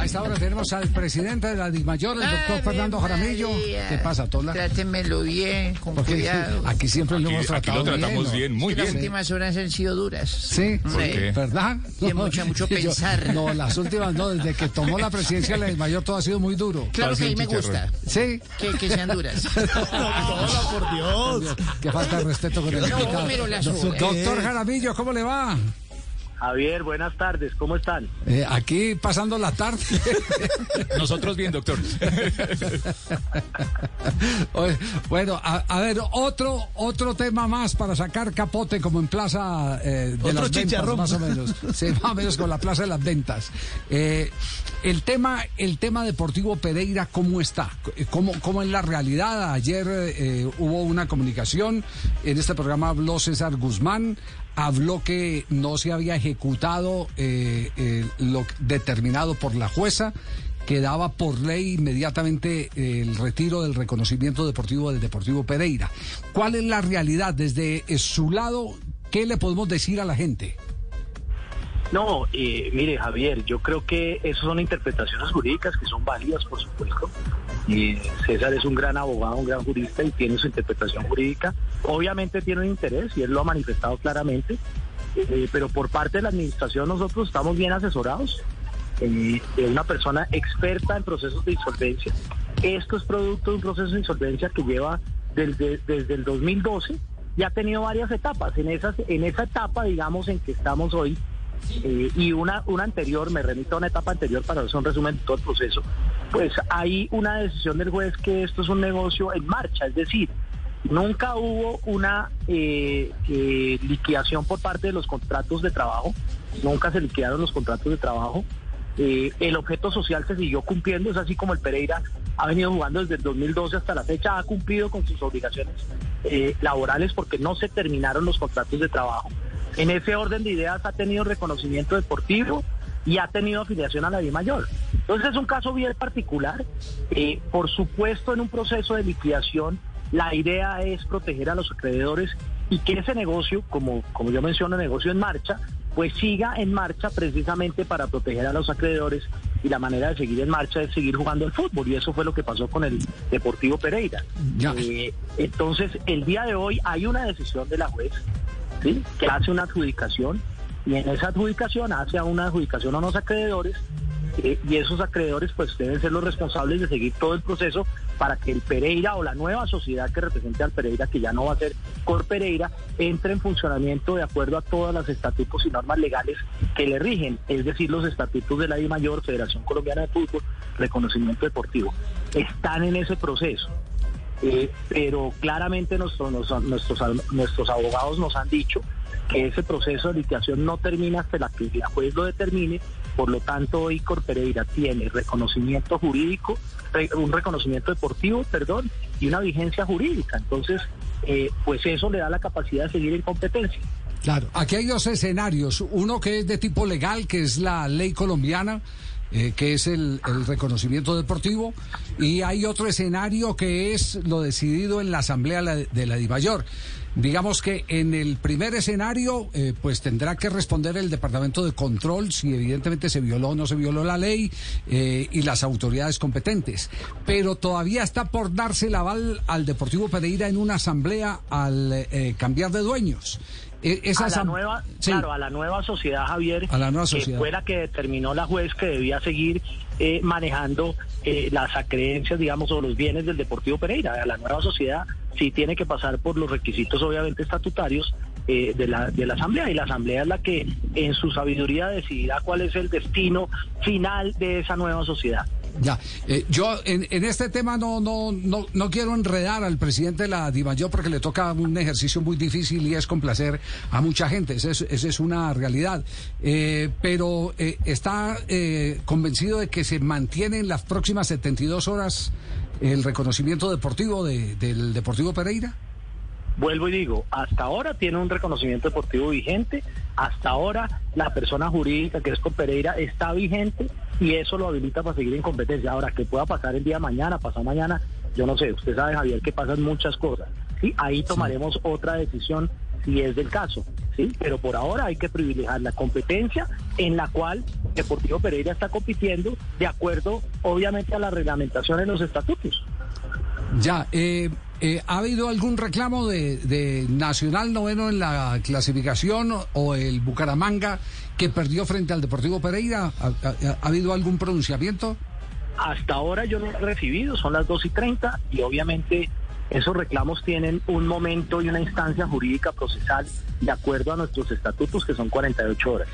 A esta hora tenemos al presidente de la DIMAYOR, el doctor Fernando Jaramillo. ¿Qué pasa, Tola? Trátenmelo bien, con Porque cuidado. aquí siempre lo hemos aquí tratado lo tratamos ¿no? bien, muy Las bien. últimas horas han sido duras. Sí, qué? ¿verdad? Tiene mucho- mucho Yo- pensar. no, las últimas no, desde que tomó la presidencia de la DIMAYOR todo ha sido muy duro. Claro que a mí me gusta Sí, que, que sean duras. por Dios. que falta de respeto con el No, invitado. las. Doctor Jaramillo, ¿cómo le va? Javier, buenas tardes, ¿cómo están? Eh, aquí pasando la tarde. Nosotros bien, doctor. Oye, bueno, a, a ver, otro otro tema más para sacar capote como en Plaza eh, de Otro las Ventas, más o menos. Sí, más o menos con la Plaza de las Ventas. Eh, el tema el tema deportivo Pereira, ¿cómo está? ¿Cómo, cómo es la realidad? Ayer eh, hubo una comunicación, en este programa habló César Guzmán, habló que no se había ejecutado eh, eh, lo determinado por la jueza que daba por ley inmediatamente eh, el retiro del reconocimiento deportivo del Deportivo Pereira. ¿Cuál es la realidad desde su lado? ¿Qué le podemos decir a la gente? No, eh, mire Javier, yo creo que esas son interpretaciones jurídicas que son válidas, por supuesto. Eh, César es un gran abogado, un gran jurista y tiene su interpretación jurídica. Obviamente tiene un interés y él lo ha manifestado claramente, eh, pero por parte de la administración nosotros estamos bien asesorados eh, de una persona experta en procesos de insolvencia. Esto es producto de un proceso de insolvencia que lleva desde, desde el 2012 y ha tenido varias etapas. En, esas, en esa etapa, digamos, en que estamos hoy, eh, y una, una anterior, me remito a una etapa anterior para hacer un resumen de todo el proceso, pues hay una decisión del juez que esto es un negocio en marcha, es decir, nunca hubo una eh, eh, liquidación por parte de los contratos de trabajo, nunca se liquidaron los contratos de trabajo, eh, el objeto social se siguió cumpliendo, es así como el Pereira ha venido jugando desde el 2012 hasta la fecha, ha cumplido con sus obligaciones eh, laborales porque no se terminaron los contratos de trabajo. En ese orden de ideas ha tenido reconocimiento deportivo y ha tenido afiliación a la Di Mayor. Entonces es un caso bien particular. Eh, por supuesto, en un proceso de liquidación, la idea es proteger a los acreedores y que ese negocio, como, como yo menciono, negocio en marcha, pues siga en marcha precisamente para proteger a los acreedores y la manera de seguir en marcha es seguir jugando al fútbol y eso fue lo que pasó con el Deportivo Pereira. Eh, entonces, el día de hoy hay una decisión de la juez ¿sí? que hace una adjudicación y en esa adjudicación hace una adjudicación a unos acreedores eh, y esos acreedores pues deben ser los responsables de seguir todo el proceso para que el Pereira o la nueva sociedad que represente al Pereira, que ya no va a ser Cor Pereira, entre en funcionamiento de acuerdo a todos los estatutos y normas legales que le rigen, es decir, los estatutos de la I Mayor, Federación Colombiana de Fútbol, reconocimiento deportivo. Están en ese proceso. Eh, pero claramente nuestros, nos- nuestros, nuestros abogados nos han dicho que ese proceso de liquidación no termina hasta la que la juez lo determine, por lo tanto hoy Cor Pereira tiene reconocimiento jurídico, un reconocimiento deportivo, perdón, y una vigencia jurídica. Entonces, eh, pues eso le da la capacidad de seguir en competencia. Claro, aquí hay dos escenarios. Uno que es de tipo legal, que es la ley colombiana, eh, que es el, el reconocimiento deportivo, y hay otro escenario que es lo decidido en la Asamblea de la DIMAYOR. Digamos que en el primer escenario, eh, pues tendrá que responder el Departamento de Control si evidentemente se violó o no se violó la ley eh, y las autoridades competentes. Pero todavía está por darse el aval al Deportivo Pereira en una asamblea al cambiar de dueños. E- esa a la nueva, Sí. claro, a la nueva sociedad, Javier, A la nueva que fue la que determinó la juez que debía seguir eh, manejando eh, las acreencias, digamos, o los bienes del Deportivo Pereira. A la nueva sociedad sí tiene que pasar por los requisitos, obviamente, estatutarios eh, de, la, de la Asamblea, y la Asamblea es la que, en su sabiduría, decidirá cuál es el destino final de esa nueva sociedad. Ya, eh, yo en, en este tema no, no, no, no quiero enredar al presidente de la Dimayor porque le toca un ejercicio muy difícil y es complacer a mucha gente, esa es, una realidad. Eh, pero eh, está eh, convencido de que se mantiene en las próximas 72 horas el reconocimiento deportivo de- del Deportivo Pereira. Vuelvo y digo, hasta ahora tiene un reconocimiento deportivo vigente, hasta ahora la persona jurídica que es con Pereira está vigente y eso lo habilita para seguir en competencia. Ahora, que pueda pasar el día de mañana, pasado mañana, yo no sé, usted sabe, Javier, que pasan muchas cosas. ¿sí? Ahí tomaremos otra decisión si es del caso. ¿sí? Pero por ahora hay que privilegiar la competencia en la cual Deportivo Pereira está compitiendo de acuerdo, obviamente, a la reglamentación de los estatutos. Ya, eh, eh, ¿ha habido algún reclamo de, de Nacional Noveno en la clasificación o el Bucaramanga que perdió frente al Deportivo Pereira? ¿Ha, ha- ha habido algún pronunciamiento? Hasta ahora yo no he recibido, son las 2 y 30 y obviamente esos reclamos tienen un momento y una instancia jurídica procesal de acuerdo a nuestros estatutos que son 48 horas.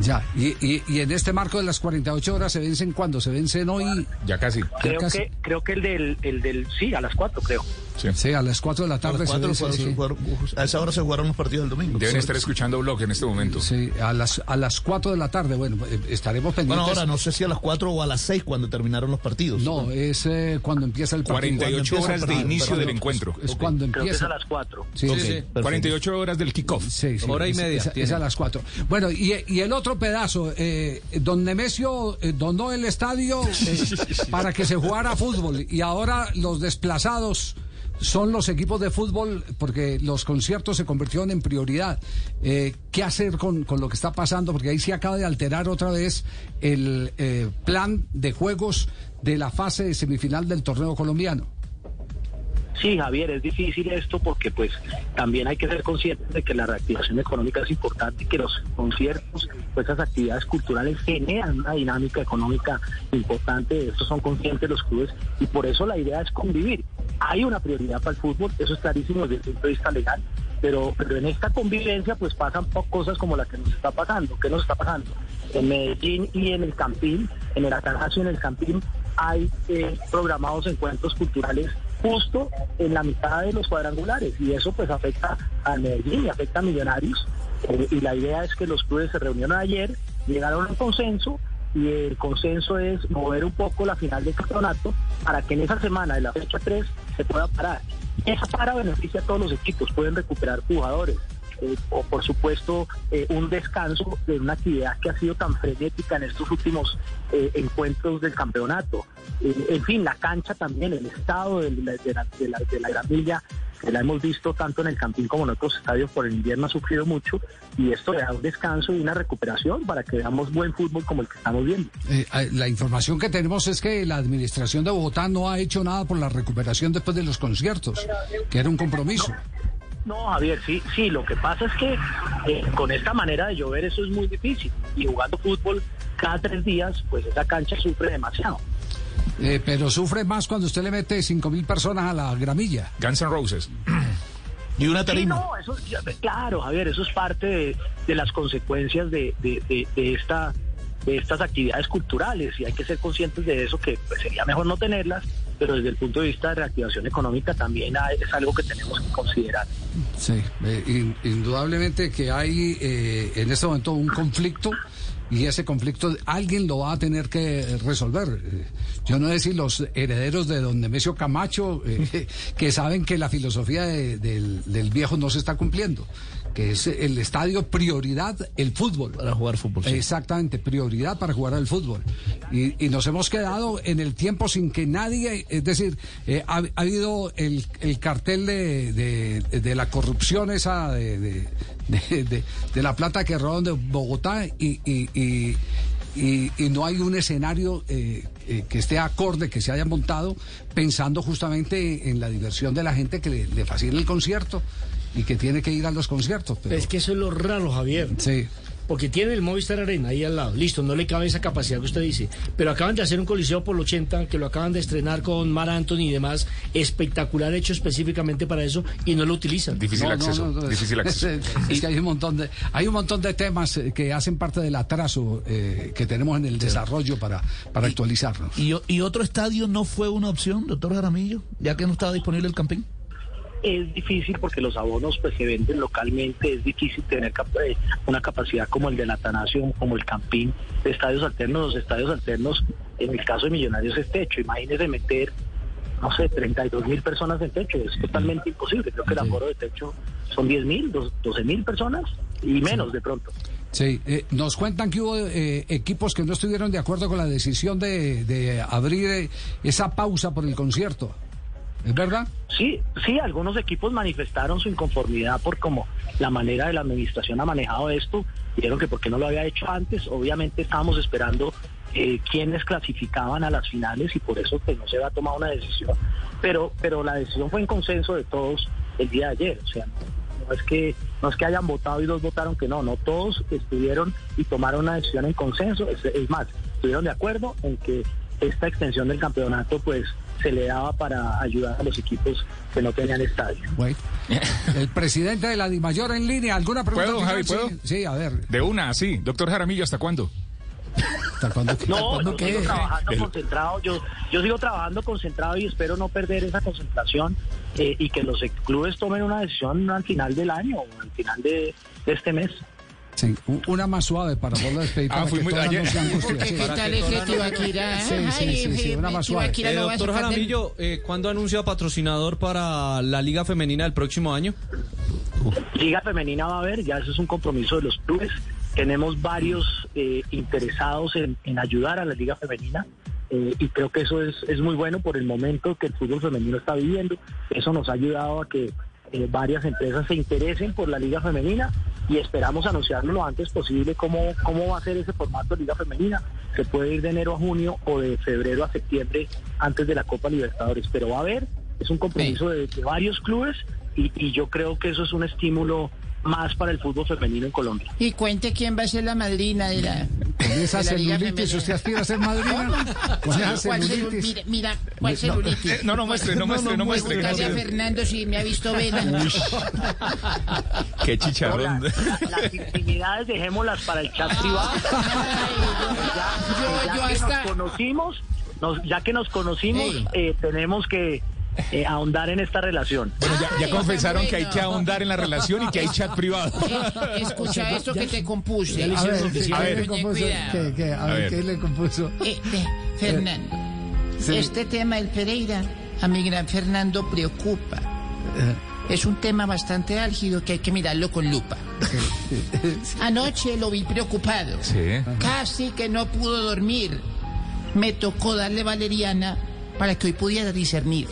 Ya, y, y, y en este marco de las 48 horas se vencen cuando se vencen hoy, Ya casi. Creo casi. que creo que el del el del sí a las 4 creo. Sí. sí, a las 4 de la A, tarde las cuatro se se vence, sí. jugaron- a esa hora se jugaron los partidos del domingo. Deben estar escuchando blog en este momento. Sí, a las, a las 4 de la tarde, bueno, eh, estaremos pendientes. Bueno, ahora no sé si a las 4 o a las 6 cuando terminaron los partidos. No, es eh, cuando empieza el partido. 48 empieza horas de partido, inicio perdón. del encuentro. Es cuando Creo que es empieza. a las 4. Sí, Ok, sí. perfecto. 48 horas del kickoff. Sí, sí, Hora y es- media Es, es a las cuatro. Bueno, y, y el otro pedazo, eh, don Nemesio eh, donó el estadio eh, para que se jugara fútbol y ahora los desplazados son los equipos de fútbol porque los conciertos se convirtieron en prioridad. Eh, ¿Qué hacer con, con lo que está pasando? Porque ahí se acaba de alterar otra vez el eh, plan de juegos de la fase de semifinal del torneo colombiano. Sí, Javier, es difícil esto porque pues también hay que ser conscientes de que la reactivación económica es importante y que los conciertos, pues esas actividades culturales generan una dinámica económica importante, de esto son conscientes los clubes y por eso la idea es convivir. Hay una prioridad para el fútbol, eso es clarísimo desde el punto de vista legal, pero, pero en esta convivencia pues pasan cosas como la que nos está pasando. ¿Qué nos está pasando? En Medellín y en el Campín, en el Atanasio y en el Campín hay eh, programados encuentros culturales justo en la mitad de los cuadrangulares y eso pues afecta a Medellín y afecta a Millonarios Eh, y la idea es que los clubes se reunieron ayer, llegaron a un consenso y el consenso es mover un poco la final del campeonato para que en esa semana de la fecha 3 se pueda parar. Esa para beneficia a todos los equipos, pueden recuperar jugadores. eh, o por supuesto eh, un descanso de una actividad que ha sido tan frenética en estos últimos eh, encuentros del campeonato. Eh, en fin, la cancha también, el estado de la, de la, de la, de la gramilla, que la hemos visto tanto en el Campín como en otros estadios por el invierno ha sufrido mucho y esto le da un descanso y una recuperación para que veamos buen fútbol como el que estamos viendo. Eh, eh, la información que tenemos es que la administración de Bogotá no ha hecho nada por la recuperación después de los conciertos, que era un compromiso. No, Javier, sí, sí, lo que pasa es que eh, con esta manera de llover eso es muy difícil y jugando fútbol cada tres días, pues esa cancha sufre demasiado. Eh, pero sufre más cuando usted le mete cinco mil personas a la gramilla. Guns N' Roses. Y una Sí, tarima. no, eso, ya- claro, Javier, eso es parte de, de las consecuencias de, de- de- de esta de estas actividades culturales y hay que ser conscientes de eso que pues, sería mejor no tenerlas, pero desde el punto de vista de reactivación económica también hay- es algo que tenemos que considerar. Sí, eh, in- indudablemente que hay eh, en este momento un conflicto y ese conflicto alguien lo va a tener que resolver. Eh, Yo no sé si los herederos de don Nemesio Camacho, eh, que saben que la filosofía de- del, del viejo no se está cumpliendo, que es el estadio prioridad, el fútbol. Para jugar fútbol. sí. Exactamente, prioridad para jugar al fútbol. Y, y nos hemos quedado en el tiempo sin que nadie, es decir, eh, ha, ha habido el, el cartel de, de- de la corrupción esa de, de, de- de- la plata que roban de Bogotá y, y- y- y- y no hay un escenario eh, eh, que esté acorde, que se haya montado pensando justamente en la diversión de la gente que le, le fascina el concierto y que tiene que ir a los conciertos. Pero, Es que eso es lo raro, Javier. sí. Porque tiene el Movistar Arena ahí al lado. Listo, no le cabe esa capacidad que usted dice. Pero acaban de hacer un coliseo por el 80, que lo acaban de estrenar con Mar Anthony y demás. Espectacular, hecho específicamente para eso, y no lo utilizan. Difícil No, acceso. no, no, difícil es- acceso. Es, es que hay un montón de hay un montón de temas eh, que hacen parte del atraso eh, que tenemos en el desarrollo para para actualizarnos. ¿Y, y otro estadio no fue una opción, doctor Jaramillo? Ya que no estaba disponible el Campín. Es difícil porque los abonos pues se venden localmente, es difícil tener cap- eh, una capacidad como el del Atanasio, como el Campín, de estadios alternos, los estadios alternos, en el caso de Millonarios es techo, imagínese meter, no sé, 32 mil personas en techo, es totalmente imposible, creo que el aforo de techo son 10 mil, 12 mil personas y menos de pronto. Sí, eh, nos cuentan que hubo eh, equipos que no estuvieron de acuerdo con la decisión de, de abrir eh, esa pausa por el concierto. ¿Es verdad? Sí, sí, algunos equipos manifestaron su inconformidad por cómo la manera de la administración ha manejado esto. Dijeron que por qué no lo había hecho antes. Obviamente estábamos esperando eh, quiénes clasificaban a las finales y por eso pues, no se había tomado una decisión. Pero, pero la decisión fue en consenso de todos el día de ayer. O sea, no, es que no es que hayan votado y dos votaron que no, no todos estuvieron y tomaron una decisión en consenso. Es más, estuvieron de acuerdo en que esta extensión del campeonato pues se le daba para ayudar a los equipos que no tenían estadio. Bueno. El presidente de la DIMAYOR en línea, ¿alguna pregunta? ¿Puedo, Javi, puedo? Sí, sí, a ver. De una, sí. Doctor Jaramillo, ¿hasta cuándo? ¿Hasta cuándo? No, ¿Cuándo yo qué? sigo trabajando El- concentrado, yo, yo sigo trabajando concentrado y espero no perder esa concentración eh, y que los clubes tomen una decisión al final del año o al final de, de este mes. Sí, una más suave para poderlo despedir. Ah, fui que muy- ayer- Porque qué tal es que Tibaquira. Sí, sí, una más suave. Eh, doctor Jaramillo, eh, ¿cuándo anuncia patrocinador para la Liga Femenina del próximo año? Liga femenina va a haber, ya eso es un compromiso de los clubes. Tenemos varios eh, interesados en, en ayudar a la liga femenina eh, y creo que eso es, es muy bueno por el momento que el fútbol femenino está viviendo. Eso nos ha ayudado a que eh, varias empresas se interesen por la liga femenina y esperamos anunciarlo lo antes posible cómo, cómo va a ser ese formato de liga femenina. Se puede ir de enero a junio o de febrero a septiembre antes de la Copa Libertadores, pero va a haber, es un compromiso de, de varios clubes y, y yo creo que eso es un estímulo más para el fútbol femenino en Colombia. Y cuente quién va a ser la madrina de la. Con esa celulitis. ¿usted aspira a ser madrina? Con esa ¿Cuál celu- celulitis. mira, mira, ¿cuál celulitis? Eh, no, no muestre, no muestre, no muestre. Preguntarle a. Fernando si me ha visto vela. Qué No, chicharrón. la- las intimidades dejémoslas para el chat privado. Ya, yo- ya yo que hasta- nos conocimos, nos- ya que nos conocimos, eh, tenemos que eh, ahondar en esta relación. Bueno, ya, ya Ay, confesaron que hay que ahondar en la relación y que hay chat privado. Eh, Escucha esto que te compuse. A ver. A. ¿qué le compuso? ¿Qué, qué? A A ver, ver. ¿qué le compuso? Eh, eh, Fernando, Sí. este tema del Pereira a mi gran Fernando preocupa. Es un tema bastante álgido que hay que mirarlo con lupa. Anoche lo vi preocupado. Sí. Casi que no pudo dormir. Me tocó darle valeriana para que hoy pudiera discernir.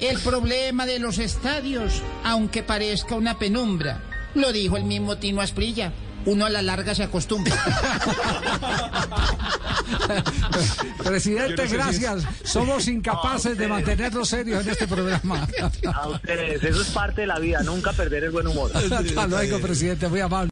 El problema de los estadios, aunque parezca una penumbra, lo dijo el mismo Tino Asprilla. Uno a la larga se acostumbra. Presidente, Yo no sé si gracias. Somos incapaces de mantenernos serios en este programa. A ustedes, eso es parte de la vida, nunca perder el buen humor. Hasta luego, presidente. Muy amable.